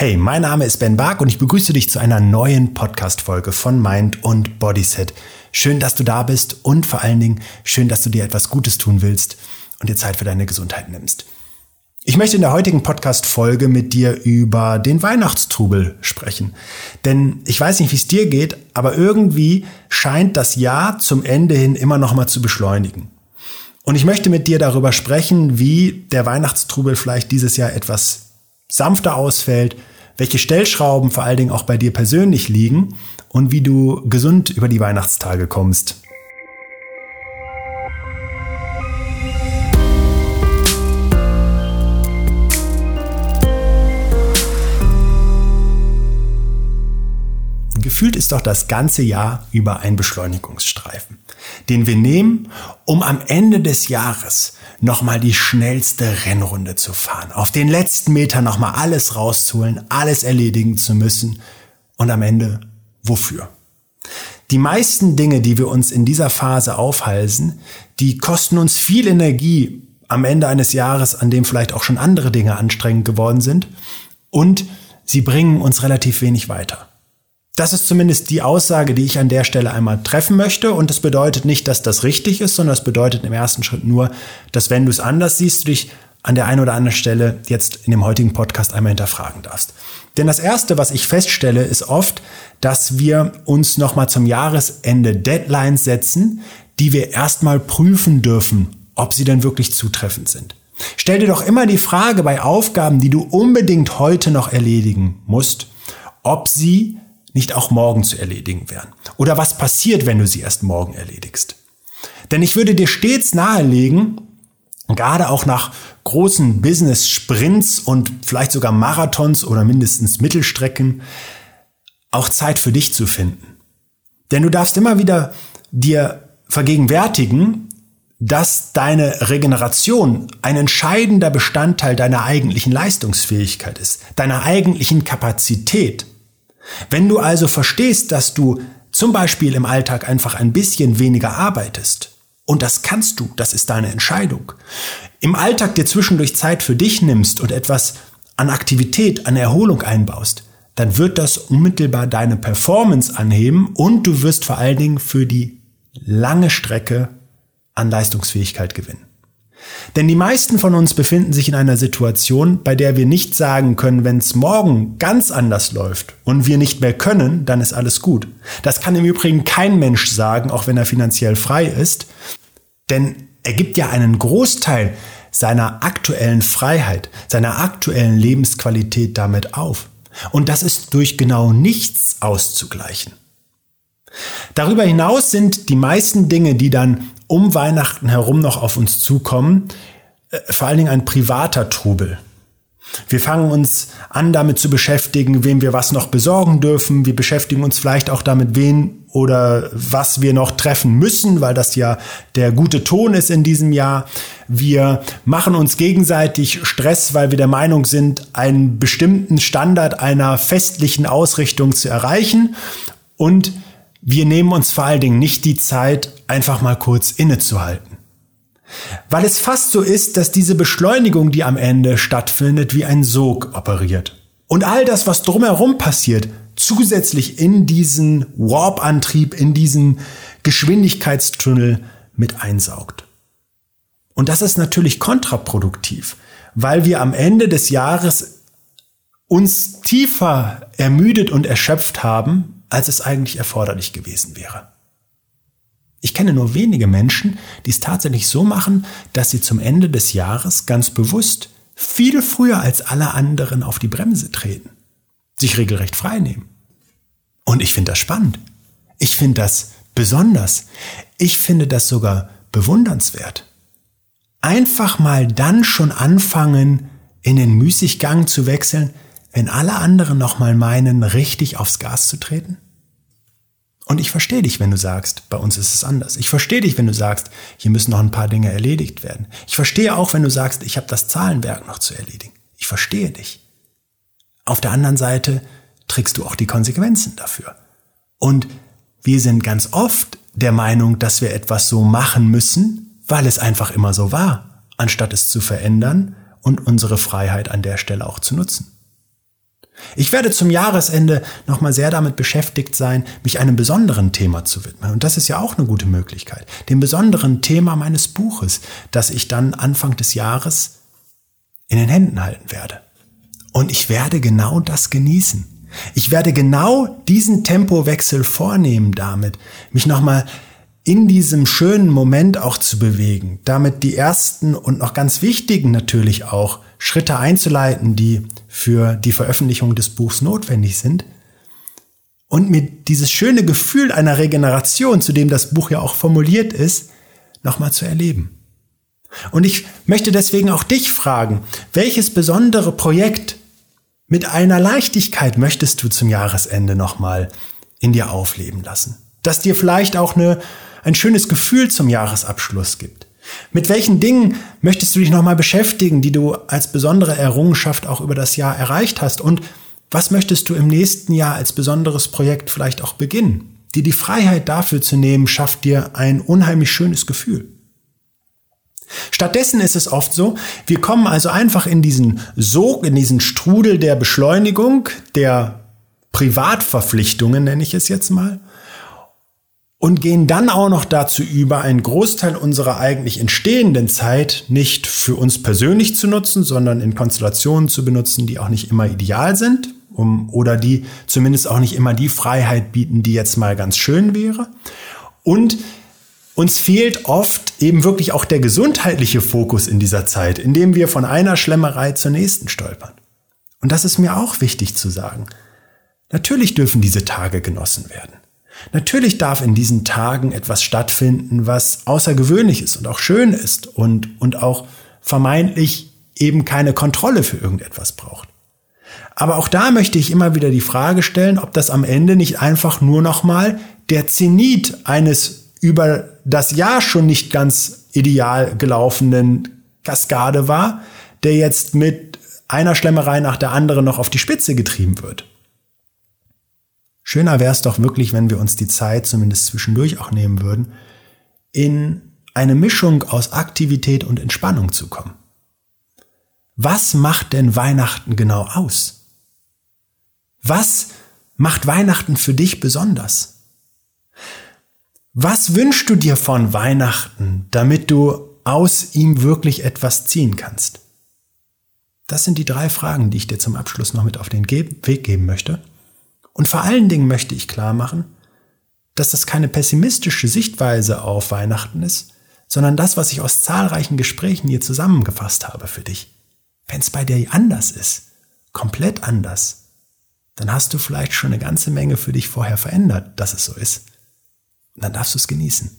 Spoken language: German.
Hey, mein Name ist Ben Bark und ich begrüße dich zu einer neuen Podcast-Folge von Mind und Bodyset. Schön, dass du da bist und vor allen Dingen schön, dass du dir etwas Gutes tun willst und dir Zeit für deine Gesundheit nimmst. Ich möchte in der heutigen Podcast-Folge mit dir über den Weihnachtstrubel sprechen. Denn ich weiß nicht, wie es dir geht, aber irgendwie scheint das Jahr zum Ende hin immer noch mal zu beschleunigen. Und ich möchte mit dir darüber sprechen, wie der Weihnachtstrubel vielleicht dieses Jahr etwas sanfter ausfällt, welche Stellschrauben vor allen Dingen auch bei dir persönlich liegen und wie du gesund über die Weihnachtstage kommst. Gefühlt ist doch das ganze Jahr über ein Beschleunigungsstreifen, den wir nehmen, um am Ende des Jahres nochmal die schnellste Rennrunde zu fahren, auf den letzten Meter nochmal alles rauszuholen, alles erledigen zu müssen und am Ende wofür? Die meisten Dinge, die wir uns in dieser Phase aufhalsen, die kosten uns viel Energie am Ende eines Jahres, an dem vielleicht auch schon andere Dinge anstrengend geworden sind und sie bringen uns relativ wenig weiter. Das ist zumindest die Aussage, die ich an der Stelle einmal treffen möchte. Und das bedeutet nicht, dass das richtig ist, sondern das bedeutet im ersten Schritt nur, dass wenn du es anders siehst, du dich an der einen oder anderen Stelle jetzt in dem heutigen Podcast einmal hinterfragen darfst. Denn das erste, was ich feststelle, ist oft, dass wir uns nochmal zum Jahresende Deadlines setzen, die wir erstmal prüfen dürfen, ob sie denn wirklich zutreffend sind. Stell dir doch immer die Frage bei Aufgaben, die du unbedingt heute noch erledigen musst, ob sie nicht auch morgen zu erledigen wären? Oder was passiert, wenn du sie erst morgen erledigst? Denn ich würde dir stets nahelegen, gerade auch nach großen Business-Sprints und vielleicht sogar Marathons oder mindestens Mittelstrecken, auch Zeit für dich zu finden. Denn du darfst immer wieder dir vergegenwärtigen, dass deine Regeneration ein entscheidender Bestandteil deiner eigentlichen Leistungsfähigkeit ist, deiner eigentlichen Kapazität. Wenn du also verstehst, dass du zum Beispiel im Alltag einfach ein bisschen weniger arbeitest, und das kannst du, das ist deine Entscheidung, im Alltag dir zwischendurch Zeit für dich nimmst und etwas an Aktivität, an Erholung einbaust, dann wird das unmittelbar deine Performance anheben und du wirst vor allen Dingen für die lange Strecke an Leistungsfähigkeit gewinnen. Denn die meisten von uns befinden sich in einer Situation, bei der wir nicht sagen können, wenn es morgen ganz anders läuft und wir nicht mehr können, dann ist alles gut. Das kann im Übrigen kein Mensch sagen, auch wenn er finanziell frei ist. Denn er gibt ja einen Großteil seiner aktuellen Freiheit, seiner aktuellen Lebensqualität damit auf. Und das ist durch genau nichts auszugleichen. Darüber hinaus sind die meisten Dinge, die dann um Weihnachten herum noch auf uns zukommen, äh, vor allen Dingen ein privater Trubel. Wir fangen uns an, damit zu beschäftigen, wem wir was noch besorgen dürfen. Wir beschäftigen uns vielleicht auch damit, wen oder was wir noch treffen müssen, weil das ja der gute Ton ist in diesem Jahr. Wir machen uns gegenseitig Stress, weil wir der Meinung sind, einen bestimmten Standard einer festlichen Ausrichtung zu erreichen. Und wir nehmen uns vor allen Dingen nicht die Zeit, einfach mal kurz innezuhalten. Weil es fast so ist, dass diese Beschleunigung, die am Ende stattfindet, wie ein Sog operiert. Und all das, was drumherum passiert, zusätzlich in diesen Warp-Antrieb, in diesen Geschwindigkeitstunnel mit einsaugt. Und das ist natürlich kontraproduktiv, weil wir am Ende des Jahres uns tiefer ermüdet und erschöpft haben, als es eigentlich erforderlich gewesen wäre. Ich kenne nur wenige Menschen, die es tatsächlich so machen, dass sie zum Ende des Jahres ganz bewusst viel früher als alle anderen auf die Bremse treten, sich regelrecht frei nehmen. Und ich finde das spannend. Ich finde das besonders. Ich finde das sogar bewundernswert. Einfach mal dann schon anfangen, in den Müßiggang zu wechseln, wenn alle anderen nochmal meinen, richtig aufs Gas zu treten? Und ich verstehe dich, wenn du sagst, bei uns ist es anders. Ich verstehe dich, wenn du sagst, hier müssen noch ein paar Dinge erledigt werden. Ich verstehe auch, wenn du sagst, ich habe das Zahlenwerk noch zu erledigen. Ich verstehe dich. Auf der anderen Seite trägst du auch die Konsequenzen dafür. Und wir sind ganz oft der Meinung, dass wir etwas so machen müssen, weil es einfach immer so war, anstatt es zu verändern und unsere Freiheit an der Stelle auch zu nutzen. Ich werde zum Jahresende nochmal sehr damit beschäftigt sein, mich einem besonderen Thema zu widmen. Und das ist ja auch eine gute Möglichkeit. Dem besonderen Thema meines Buches, das ich dann Anfang des Jahres in den Händen halten werde. Und ich werde genau das genießen. Ich werde genau diesen Tempowechsel vornehmen damit, mich nochmal in diesem schönen Moment auch zu bewegen, damit die ersten und noch ganz wichtigen natürlich auch Schritte einzuleiten, die für die Veröffentlichung des Buchs notwendig sind. Und mir dieses schöne Gefühl einer Regeneration, zu dem das Buch ja auch formuliert ist, nochmal zu erleben. Und ich möchte deswegen auch dich fragen, welches besondere Projekt mit einer Leichtigkeit möchtest du zum Jahresende nochmal in dir aufleben lassen? Das dir vielleicht auch eine ein schönes Gefühl zum Jahresabschluss gibt. Mit welchen Dingen möchtest du dich nochmal beschäftigen, die du als besondere Errungenschaft auch über das Jahr erreicht hast? Und was möchtest du im nächsten Jahr als besonderes Projekt vielleicht auch beginnen? Dir die Freiheit dafür zu nehmen, schafft dir ein unheimlich schönes Gefühl. Stattdessen ist es oft so, wir kommen also einfach in diesen Sog, in diesen Strudel der Beschleunigung, der Privatverpflichtungen nenne ich es jetzt mal, und gehen dann auch noch dazu über, einen Großteil unserer eigentlich entstehenden Zeit nicht für uns persönlich zu nutzen, sondern in Konstellationen zu benutzen, die auch nicht immer ideal sind um, oder die zumindest auch nicht immer die Freiheit bieten, die jetzt mal ganz schön wäre. Und uns fehlt oft eben wirklich auch der gesundheitliche Fokus in dieser Zeit, indem wir von einer Schlemmerei zur nächsten stolpern. Und das ist mir auch wichtig zu sagen. Natürlich dürfen diese Tage genossen werden. Natürlich darf in diesen Tagen etwas stattfinden, was außergewöhnlich ist und auch schön ist und, und auch vermeintlich eben keine Kontrolle für irgendetwas braucht. Aber auch da möchte ich immer wieder die Frage stellen, ob das am Ende nicht einfach nur nochmal der Zenit eines über das Jahr schon nicht ganz ideal gelaufenen Kaskade war, der jetzt mit einer Schlemmerei nach der anderen noch auf die Spitze getrieben wird. Schöner wäre es doch wirklich, wenn wir uns die Zeit zumindest zwischendurch auch nehmen würden, in eine Mischung aus Aktivität und Entspannung zu kommen. Was macht denn Weihnachten genau aus? Was macht Weihnachten für dich besonders? Was wünschst du dir von Weihnachten, damit du aus ihm wirklich etwas ziehen kannst? Das sind die drei Fragen, die ich dir zum Abschluss noch mit auf den Weg geben möchte. Und vor allen Dingen möchte ich klar machen, dass das keine pessimistische Sichtweise auf Weihnachten ist, sondern das, was ich aus zahlreichen Gesprächen hier zusammengefasst habe für dich. Wenn es bei dir anders ist, komplett anders, dann hast du vielleicht schon eine ganze Menge für dich vorher verändert, dass es so ist. Und dann darfst du es genießen.